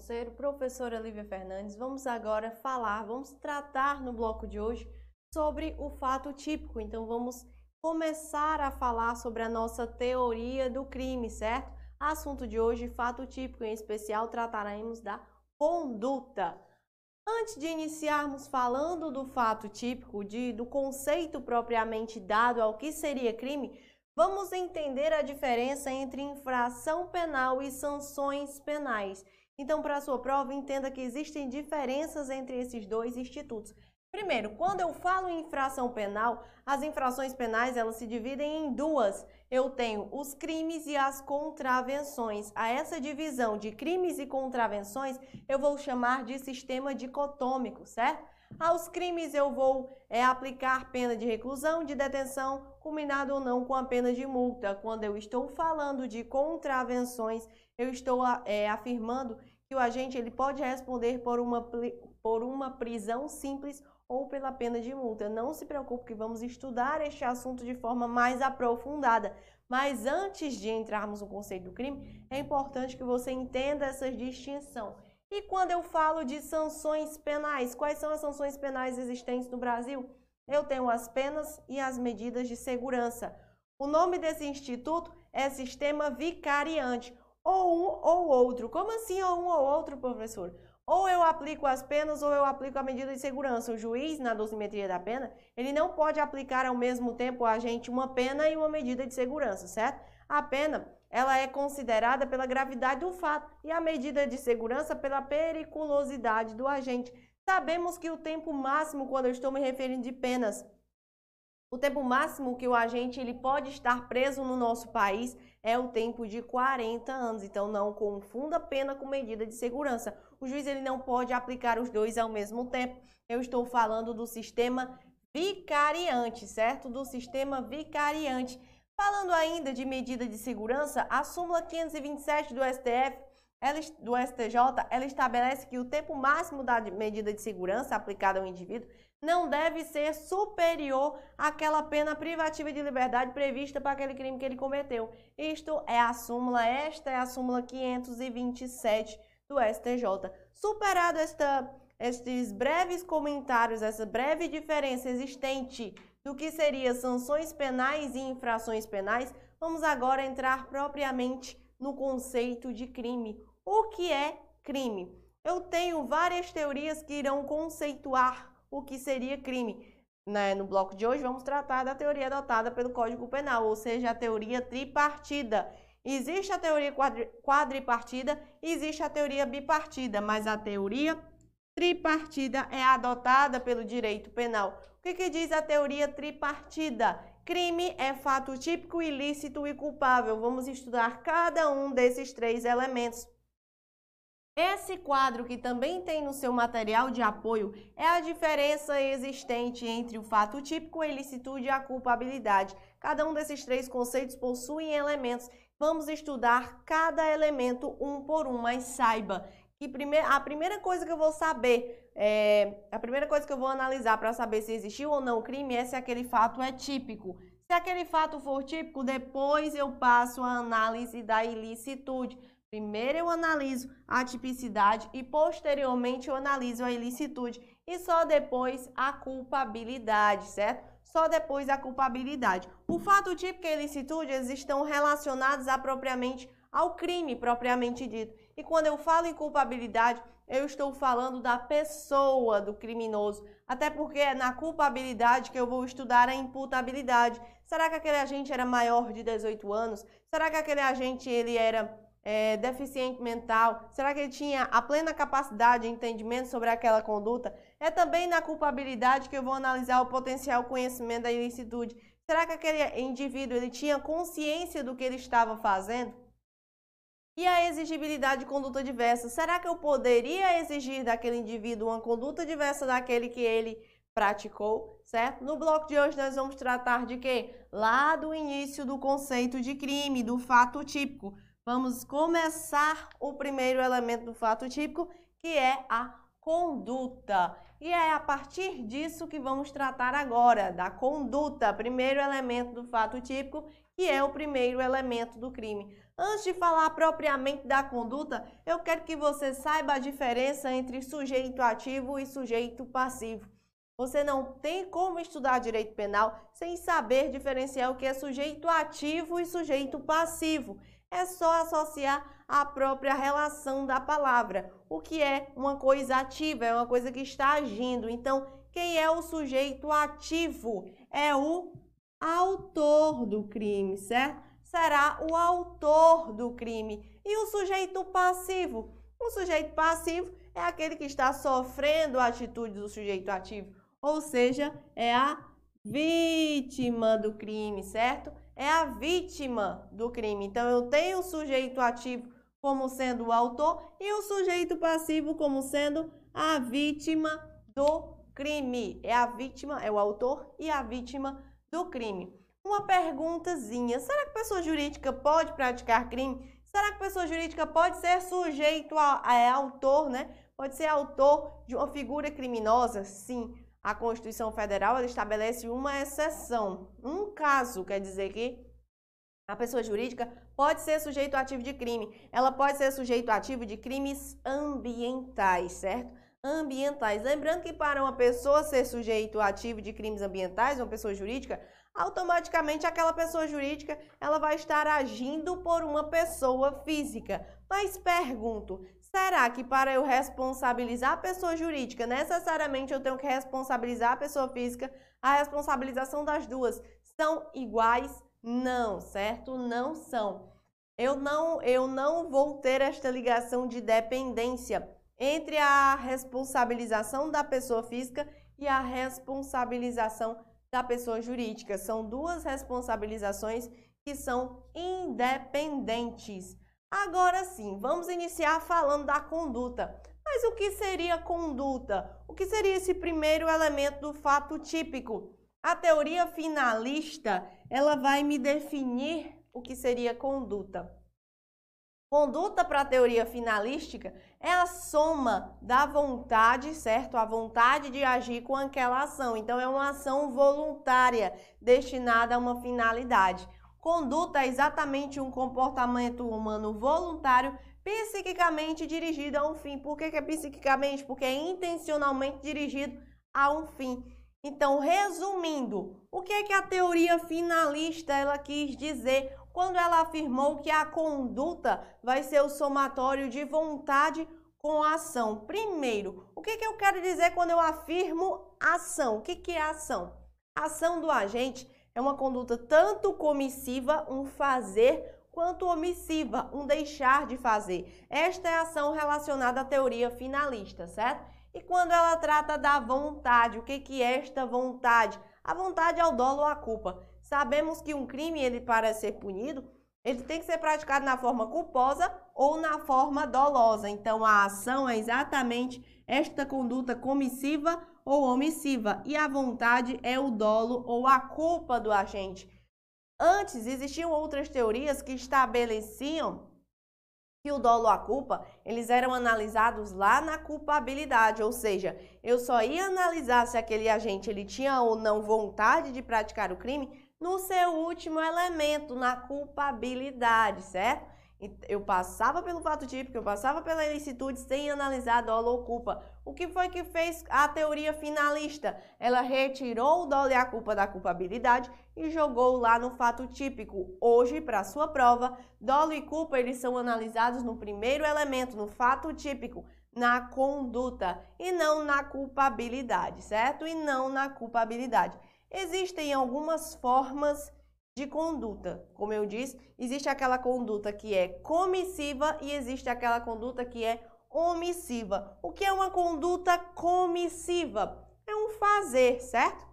Conselho, professora Lívia Fernandes. Vamos agora falar, vamos tratar no bloco de hoje sobre o fato típico. Então, vamos começar a falar sobre a nossa teoria do crime, certo? Assunto de hoje, fato típico, em especial trataremos da conduta. Antes de iniciarmos falando do fato típico, de, do conceito propriamente dado ao que seria crime, vamos entender a diferença entre infração penal e sanções penais. Então, para a sua prova, entenda que existem diferenças entre esses dois institutos. Primeiro, quando eu falo em infração penal, as infrações penais elas se dividem em duas. Eu tenho os crimes e as contravenções. A essa divisão de crimes e contravenções eu vou chamar de sistema dicotômico, certo? Aos crimes eu vou é, aplicar pena de reclusão, de detenção, combinado ou não com a pena de multa. Quando eu estou falando de contravenções, eu estou é, afirmando que o agente ele pode responder por uma, por uma prisão simples ou pela pena de multa. Não se preocupe que vamos estudar este assunto de forma mais aprofundada. Mas antes de entrarmos no conceito do crime, é importante que você entenda essa distinção. E quando eu falo de sanções penais, quais são as sanções penais existentes no Brasil? Eu tenho as penas e as medidas de segurança. O nome desse instituto é Sistema Vicariante, ou um ou outro. Como assim ou um ou outro, professor? Ou eu aplico as penas ou eu aplico a medida de segurança. O juiz, na dosimetria da pena, ele não pode aplicar ao mesmo tempo a gente uma pena e uma medida de segurança, certo? A pena, ela é considerada pela gravidade do fato e a medida de segurança pela periculosidade do agente. Sabemos que o tempo máximo, quando eu estou me referindo de penas, o tempo máximo que o agente ele pode estar preso no nosso país é o tempo de 40 anos. Então não confunda pena com medida de segurança. O juiz ele não pode aplicar os dois ao mesmo tempo. Eu estou falando do sistema vicariante, certo? Do sistema vicariante. Falando ainda de medida de segurança, a súmula 527 do STF ela, do STJ, ela estabelece que o tempo máximo da medida de segurança aplicada ao indivíduo não deve ser superior àquela pena privativa de liberdade prevista para aquele crime que ele cometeu. Isto é a súmula, esta é a súmula 527 do STJ. Superado esta, estes breves comentários, essa breve diferença existente do que seria sanções penais e infrações penais, vamos agora entrar propriamente no conceito de crime. O que é crime? Eu tenho várias teorias que irão conceituar o que seria crime. Né? No bloco de hoje, vamos tratar da teoria adotada pelo Código Penal, ou seja, a teoria tripartida. Existe a teoria quadripartida existe a teoria bipartida, mas a teoria tripartida é adotada pelo direito penal. O que, que diz a teoria tripartida? Crime é fato típico, ilícito e culpável. Vamos estudar cada um desses três elementos. Esse quadro que também tem no seu material de apoio é a diferença existente entre o fato típico, a ilicitude e a culpabilidade. Cada um desses três conceitos possuem elementos. Vamos estudar cada elemento um por um, mas saiba que a primeira coisa que eu vou saber, é, a primeira coisa que eu vou analisar para saber se existiu ou não o crime é se aquele fato é típico. Se aquele fato for típico, depois eu passo a análise da ilicitude. Primeiro eu analiso a tipicidade e posteriormente eu analiso a ilicitude e só depois a culpabilidade, certo? Só depois a culpabilidade. O fato típico e a ilicitude eles estão relacionados apropriamente ao crime propriamente dito. E quando eu falo em culpabilidade, eu estou falando da pessoa do criminoso, até porque é na culpabilidade que eu vou estudar a imputabilidade. Será que aquele agente era maior de 18 anos? Será que aquele agente ele era é, deficiente mental? Será que ele tinha a plena capacidade de entendimento sobre aquela conduta? É também na culpabilidade que eu vou analisar o potencial conhecimento da ilicitude. Será que aquele indivíduo ele tinha consciência do que ele estava fazendo? E a exigibilidade de conduta diversa? Será que eu poderia exigir daquele indivíduo uma conduta diversa daquele que ele praticou, certo? No bloco de hoje nós vamos tratar de quê? Lá do início do conceito de crime, do fato típico. Vamos começar o primeiro elemento do fato típico, que é a conduta. E é a partir disso que vamos tratar agora, da conduta, primeiro elemento do fato típico, que é o primeiro elemento do crime. Antes de falar propriamente da conduta, eu quero que você saiba a diferença entre sujeito ativo e sujeito passivo. Você não tem como estudar direito penal sem saber diferenciar o que é sujeito ativo e sujeito passivo. É só associar a própria relação da palavra. O que é uma coisa ativa? É uma coisa que está agindo. Então, quem é o sujeito ativo? É o autor do crime, certo? Será o autor do crime. E o sujeito passivo? O sujeito passivo é aquele que está sofrendo a atitude do sujeito ativo, ou seja, é a vítima do crime, certo? É a vítima do crime. Então, eu tenho o sujeito ativo como sendo o autor e o sujeito passivo como sendo a vítima do crime. É a vítima, é o autor e a vítima do crime. Uma perguntazinha: será que pessoa jurídica pode praticar crime? Será que pessoa jurídica pode ser sujeito a, a é autor, né? Pode ser autor de uma figura criminosa? Sim. A Constituição Federal ela estabelece uma exceção. Um caso, quer dizer que a pessoa jurídica pode ser sujeito ativo de crime. Ela pode ser sujeito ativo de crimes ambientais, certo? Ambientais. Lembrando que para uma pessoa ser sujeito ativo de crimes ambientais, uma pessoa jurídica, automaticamente aquela pessoa jurídica ela vai estar agindo por uma pessoa física. Mas pergunto, será que para eu responsabilizar a pessoa jurídica, necessariamente eu tenho que responsabilizar a pessoa física? A responsabilização das duas são iguais? Não, certo? Não são. Eu não, eu não vou ter esta ligação de dependência entre a responsabilização da pessoa física e a responsabilização da pessoa jurídica. São duas responsabilizações que são independentes. Agora sim, vamos iniciar falando da conduta. Mas o que seria conduta? O que seria esse primeiro elemento do fato típico? A teoria finalista, ela vai me definir o que seria conduta. Conduta para a teoria finalística é a soma da vontade, certo? A vontade de agir com aquela ação. Então, é uma ação voluntária destinada a uma finalidade. Conduta é exatamente um comportamento humano voluntário psiquicamente dirigido a um fim. Por que, que é psiquicamente? Porque é intencionalmente dirigido a um fim. Então, resumindo, o que é que a teoria finalista ela quis dizer quando ela afirmou que a conduta vai ser o somatório de vontade com ação? Primeiro, o que, que eu quero dizer quando eu afirmo ação? O que, que é ação? Ação do agente é uma conduta tanto comissiva, um fazer, quanto omissiva, um deixar de fazer. Esta é a ação relacionada à teoria finalista, certo? E quando ela trata da vontade, o que, que é esta vontade? A vontade é o dolo ou a culpa. Sabemos que um crime, ele para ser punido, ele tem que ser praticado na forma culposa ou na forma dolosa. Então, a ação é exatamente esta conduta comissiva ou omissiva. E a vontade é o dolo ou a culpa do agente. Antes, existiam outras teorias que estabeleciam que o dolo ou a culpa, eles eram analisados lá na culpabilidade, ou seja, eu só ia analisar se aquele agente ele tinha ou não vontade de praticar o crime no seu último elemento, na culpabilidade, certo? Eu passava pelo fato típico, eu passava pela ilicitude sem analisar dolo ou culpa. O que foi que fez a teoria finalista? Ela retirou o dolo e a culpa da culpabilidade e jogou lá no fato típico. Hoje, para sua prova, dolo e culpa eles são analisados no primeiro elemento, no fato típico, na conduta e não na culpabilidade, certo? E não na culpabilidade. Existem algumas formas de conduta. Como eu disse, existe aquela conduta que é comissiva e existe aquela conduta que é omissiva. O que é uma conduta comissiva? É um fazer, certo?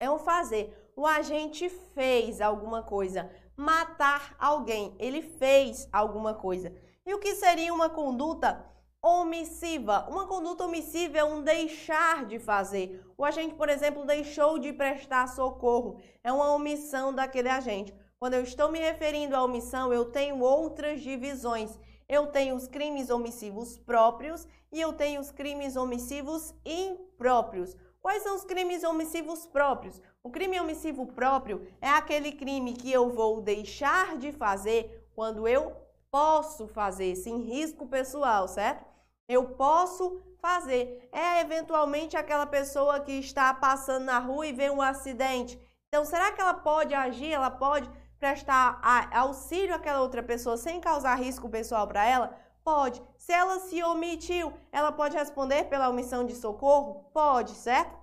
É um fazer. O agente fez alguma coisa. Matar alguém. Ele fez alguma coisa. E o que seria uma conduta omissiva. Uma conduta omissiva é um deixar de fazer. O agente, por exemplo, deixou de prestar socorro. É uma omissão daquele agente. Quando eu estou me referindo à omissão, eu tenho outras divisões. eu tenho os crimes omissivos próprios e eu tenho os crimes omissivos impróprios. Quais são os crimes omissivos próprios? O crime omissivo próprio é aquele crime que eu vou deixar de fazer quando eu posso fazer, sem risco pessoal, certo? Eu posso fazer. É eventualmente aquela pessoa que está passando na rua e vê um acidente. Então, será que ela pode agir? Ela pode prestar auxílio àquela outra pessoa sem causar risco pessoal para ela? Pode. Se ela se omitiu, ela pode responder pela omissão de socorro? Pode, certo?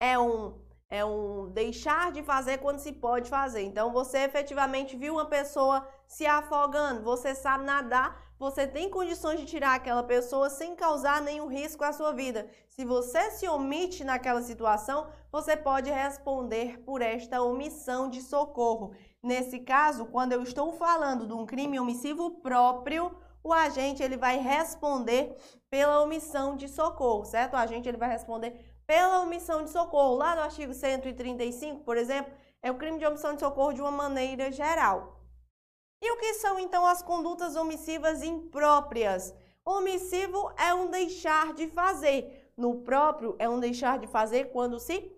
É um é um deixar de fazer quando se pode fazer. Então, você efetivamente viu uma pessoa se afogando, você sabe nadar, você tem condições de tirar aquela pessoa sem causar nenhum risco à sua vida. Se você se omite naquela situação, você pode responder por esta omissão de socorro. Nesse caso, quando eu estou falando de um crime omissivo próprio, o agente ele vai responder pela omissão de socorro, certo? O agente ele vai responder pela omissão de socorro. Lá no artigo 135, por exemplo, é o crime de omissão de socorro de uma maneira geral. E o que são então as condutas omissivas impróprias? Omissivo é um deixar de fazer. No próprio é um deixar de fazer quando se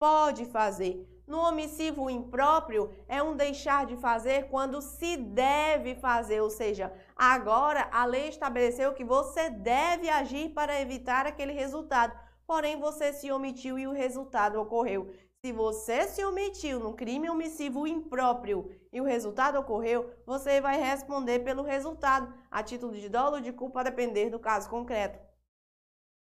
pode fazer. No omissivo impróprio é um deixar de fazer quando se deve fazer, ou seja, agora a lei estabeleceu que você deve agir para evitar aquele resultado, porém você se omitiu e o resultado ocorreu. Se você se omitiu no crime omissivo impróprio e o resultado ocorreu, você vai responder pelo resultado, a título de dolo de culpa, a depender do caso concreto.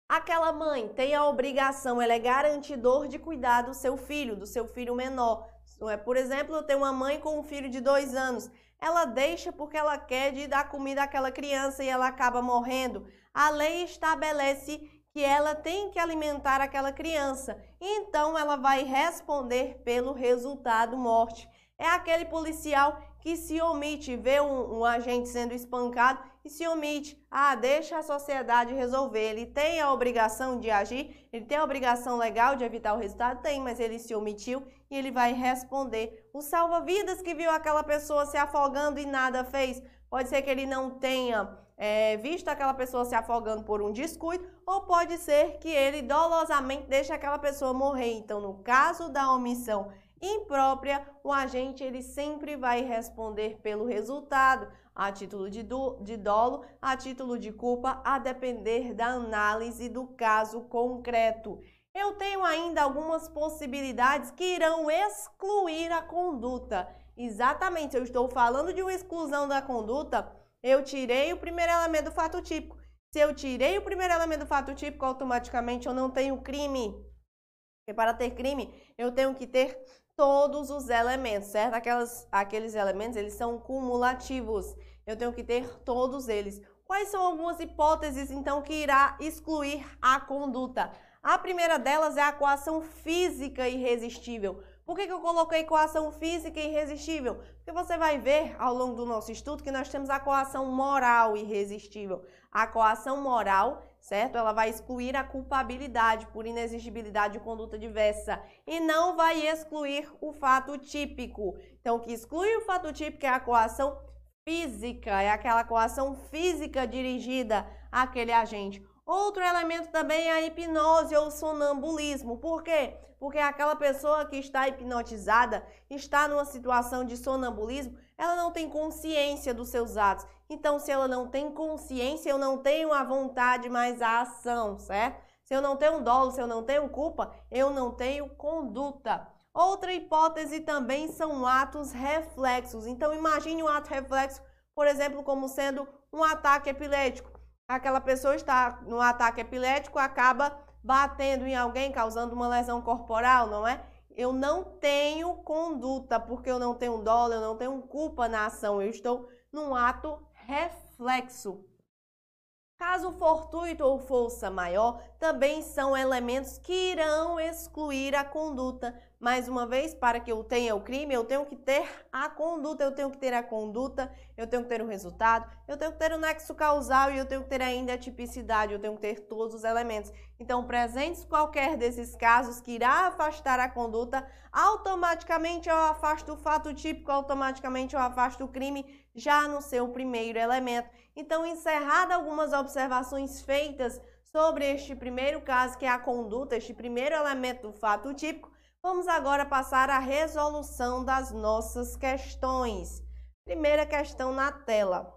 Aquela mãe tem a obrigação, ela é garantidor de cuidar do seu filho, do seu filho menor. É, por exemplo, eu tenho uma mãe com um filho de dois anos. Ela deixa porque ela quer de dar comida àquela criança e ela acaba morrendo. A lei estabelece que ela tem que alimentar aquela criança. Então, ela vai responder pelo resultado morte. É aquele policial que se omite, vê um, um, agente sendo espancado e se omite. Ah, deixa a sociedade resolver. Ele tem a obrigação de agir, ele tem a obrigação legal de evitar o resultado? Tem, mas ele se omitiu e ele vai responder. O salva-vidas que viu aquela pessoa se afogando e nada fez, pode ser que ele não tenha é, visto aquela pessoa se afogando por um descuido, ou pode ser que ele dolosamente deixe aquela pessoa morrer. Então, no caso da omissão imprópria, o agente ele sempre vai responder pelo resultado, a título de, do, de dolo, a título de culpa, a depender da análise do caso concreto. Eu tenho ainda algumas possibilidades que irão excluir a conduta. Exatamente, eu estou falando de uma exclusão da conduta, eu tirei o primeiro elemento do fato típico. Se eu tirei o primeiro elemento do fato típico, automaticamente eu não tenho crime. Porque para ter crime, eu tenho que ter todos os elementos, certo? Aquelas, aqueles elementos, eles são cumulativos. Eu tenho que ter todos eles. Quais são algumas hipóteses, então, que irá excluir a conduta? A primeira delas é a coação física irresistível. Por que, que eu coloquei coação física irresistível? Porque você vai ver ao longo do nosso estudo que nós temos a coação moral irresistível. A coação moral certo? Ela vai excluir a culpabilidade por inexigibilidade de conduta diversa e não vai excluir o fato típico. Então, o que exclui o fato típico é a coação física, é aquela coação física dirigida àquele agente. Outro elemento também é a hipnose ou sonambulismo. Por quê? Porque aquela pessoa que está hipnotizada está numa situação de sonambulismo, ela não tem consciência dos seus atos. Então, se ela não tem consciência, eu não tenho a vontade, mas a ação, certo? Se eu não tenho dolo, se eu não tenho culpa, eu não tenho conduta. Outra hipótese também são atos reflexos. Então, imagine um ato reflexo, por exemplo, como sendo um ataque epilético. Aquela pessoa está no ataque epilético, acaba batendo em alguém, causando uma lesão corporal, não é? Eu não tenho conduta, porque eu não tenho dolo, eu não tenho culpa na ação. Eu estou num ato reflexo. Caso fortuito ou força maior também são elementos que irão excluir a conduta mais uma vez, para que eu tenha o crime, eu tenho que ter a conduta, eu tenho que ter a conduta, eu tenho que ter o resultado, eu tenho que ter o nexo causal e eu tenho que ter ainda a tipicidade, eu tenho que ter todos os elementos. Então, presentes qualquer desses casos que irá afastar a conduta, automaticamente eu afasto o fato típico, automaticamente eu afasto o crime já no seu primeiro elemento. Então, encerrada algumas observações feitas sobre este primeiro caso, que é a conduta, este primeiro elemento do fato típico, vamos agora passar à resolução das nossas questões. Primeira questão na tela.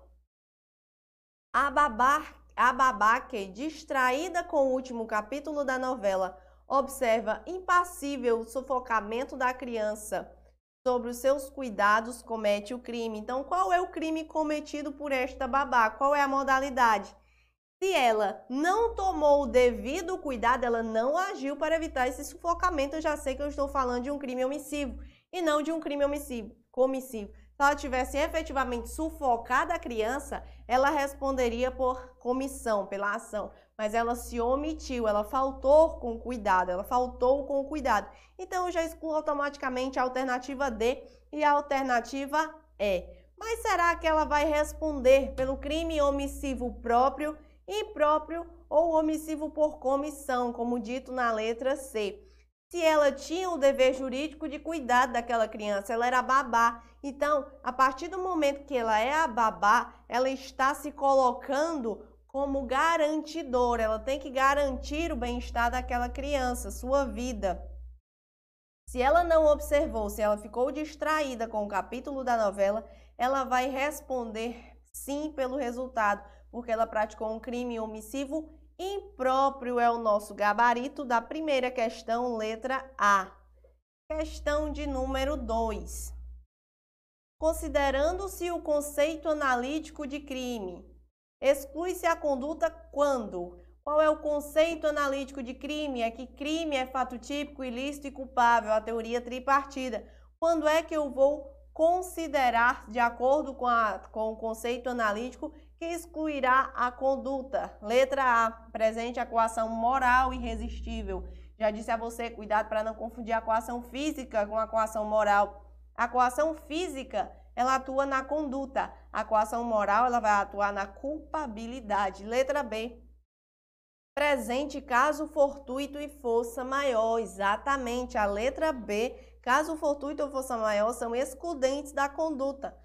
A, babar, a babaque, distraída com o último capítulo da novela, observa impassível o sufocamento da criança. Sobre os seus cuidados, comete o crime. Então, qual é o crime cometido por esta babá? Qual é a modalidade? Se ela não tomou o devido cuidado, ela não agiu para evitar esse sufocamento, eu já sei que eu estou falando de um crime omissivo e não de um crime omissivo, comissivo. Se ela tivesse efetivamente sufocado a criança, ela responderia por comissão, pela ação. Mas ela se omitiu, ela faltou com cuidado, ela faltou com cuidado. Então eu já excluo automaticamente a alternativa D e a alternativa E. Mas será que ela vai responder pelo crime omissivo próprio? Impróprio ou omissivo por comissão, como dito na letra C. Se ela tinha o dever jurídico de cuidar daquela criança, ela era babá. Então, a partir do momento que ela é a babá, ela está se colocando como garantidora. Ela tem que garantir o bem-estar daquela criança, sua vida. Se ela não observou, se ela ficou distraída com o capítulo da novela, ela vai responder sim pelo resultado, porque ela praticou um crime omissivo impróprio, é o nosso gabarito da primeira questão, letra A. Questão de número 2. Considerando-se o conceito analítico de crime, exclui-se a conduta quando? Qual é o conceito analítico de crime? É que crime é fato típico, ilícito e culpável, a teoria tripartida. Quando é que eu vou considerar, de acordo com, a, com o conceito analítico, que excluirá a conduta. Letra A, presente a coação moral irresistível. Já disse a você, cuidado para não confundir a coação física com a coação moral. A coação física, ela atua na conduta. A coação moral, ela vai atuar na culpabilidade. Letra B, presente caso fortuito e força maior. Exatamente, a letra B, caso fortuito ou força maior são excludentes da conduta.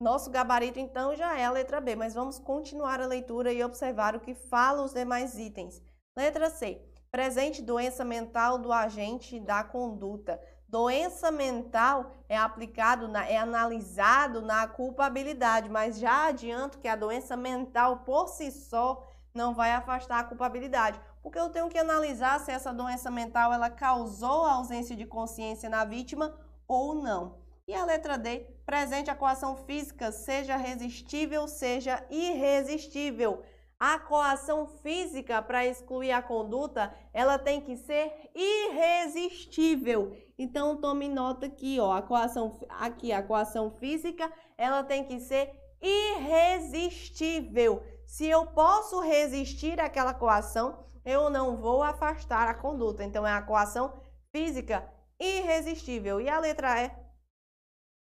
Nosso gabarito, então, já é a letra B, mas vamos continuar a leitura e observar o que fala os demais itens. Letra C. Presente doença mental do agente da conduta. Doença mental é aplicado, na, é analisado na culpabilidade, mas já adianto que a doença mental por si só não vai afastar a culpabilidade, porque eu tenho que analisar se essa doença mental ela causou a ausência de consciência na vítima ou não. E a letra D, presente a coação física, seja resistível, seja irresistível. A coação física, para excluir a conduta, ela tem que ser irresistível. Então, tome nota aqui, ó, a coação, aqui, a coação física, ela tem que ser irresistível. Se eu posso resistir àquela coação, eu não vou afastar a conduta. Então, é a coação física irresistível. E a letra E,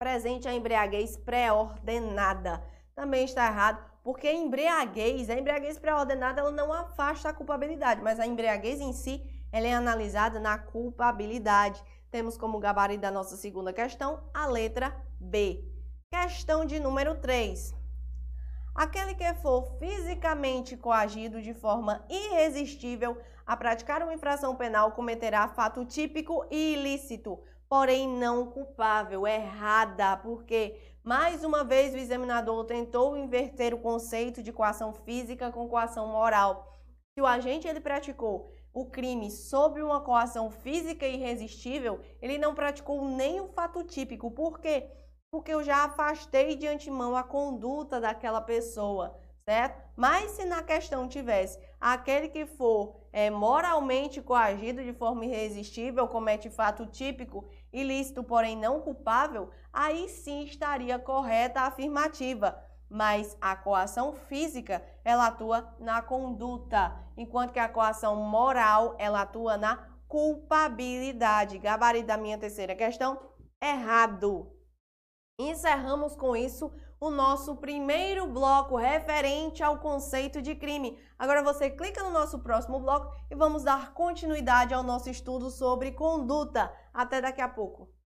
presente a embriaguez pré-ordenada. Também está errado, porque a embriaguez, a embriaguez pré-ordenada, ela não afasta a culpabilidade, mas a embriaguez em si, ela é analisada na culpabilidade. Temos como gabarito da nossa segunda questão a letra B. Questão de número 3. Aquele que for fisicamente coagido de forma irresistível a praticar uma infração penal cometerá fato típico e ilícito, porém não culpável, errada, porque mais uma vez o examinador tentou inverter o conceito de coação física com coação moral. Se o agente ele praticou o crime sob uma coação física irresistível, ele não praticou nem o fato típico. Por quê? Porque eu já afastei de antemão a conduta daquela pessoa certo? Mas se na questão tivesse aquele que for é, moralmente coagido de forma irresistível, comete fato típico, ilícito, porém não culpável, aí sim estaria correta a afirmativa. Mas a coação física, ela atua na conduta, enquanto que a coação moral, ela atua na culpabilidade. Gabarito da minha terceira questão, errado. Encerramos com isso o nosso primeiro bloco referente ao conceito de crime. Agora você clica no nosso próximo bloco e vamos dar continuidade ao nosso estudo sobre conduta. Até daqui a pouco.